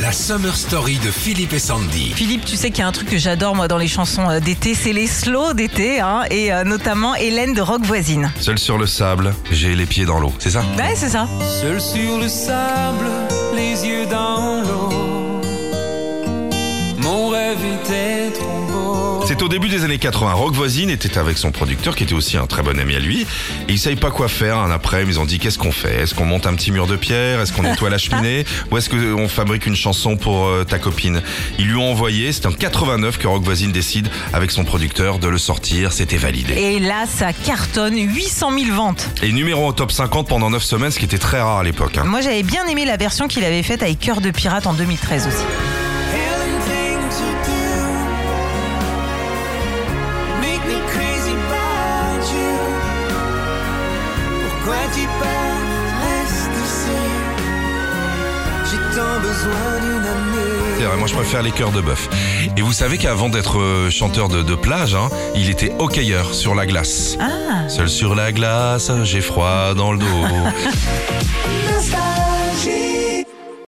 La Summer Story de Philippe et Sandy. Philippe, tu sais qu'il y a un truc que j'adore moi dans les chansons euh, d'été, c'est les slows d'été, hein, et euh, notamment Hélène de Rock Voisine. Seul sur le sable, j'ai les pieds dans l'eau, c'est ça? Ouais, c'est ça. Seul sur le sable, les yeux dans l'eau. Mon rêve était trop beau. C'est au début des années 80. Rock Voisine était avec son producteur, qui était aussi un très bon ami à lui. Et ils savaient pas quoi faire. Un après, ils ont dit qu'est-ce qu'on fait? Est-ce qu'on monte un petit mur de pierre? Est-ce qu'on nettoie la cheminée? Ou est-ce qu'on fabrique une chanson pour euh, ta copine? Ils lui ont envoyé. C'est en 89 que Rock Voisine décide avec son producteur de le sortir. C'était validé. Et là, ça cartonne 800 000 ventes. Et numéro au top 50 pendant 9 semaines, ce qui était très rare à l'époque. hein. Moi, j'avais bien aimé la version qu'il avait faite avec Cœur de Pirate en 2013 aussi. Pourquoi tu pars, reste ici. J'ai tant besoin d'une amie. C'est vrai, moi je préfère les cœurs de bœuf. Et vous savez qu'avant d'être euh, chanteur de, de plage, hein, il était hockeyeur sur la glace. Ah Seul sur la glace, j'ai froid dans le dos.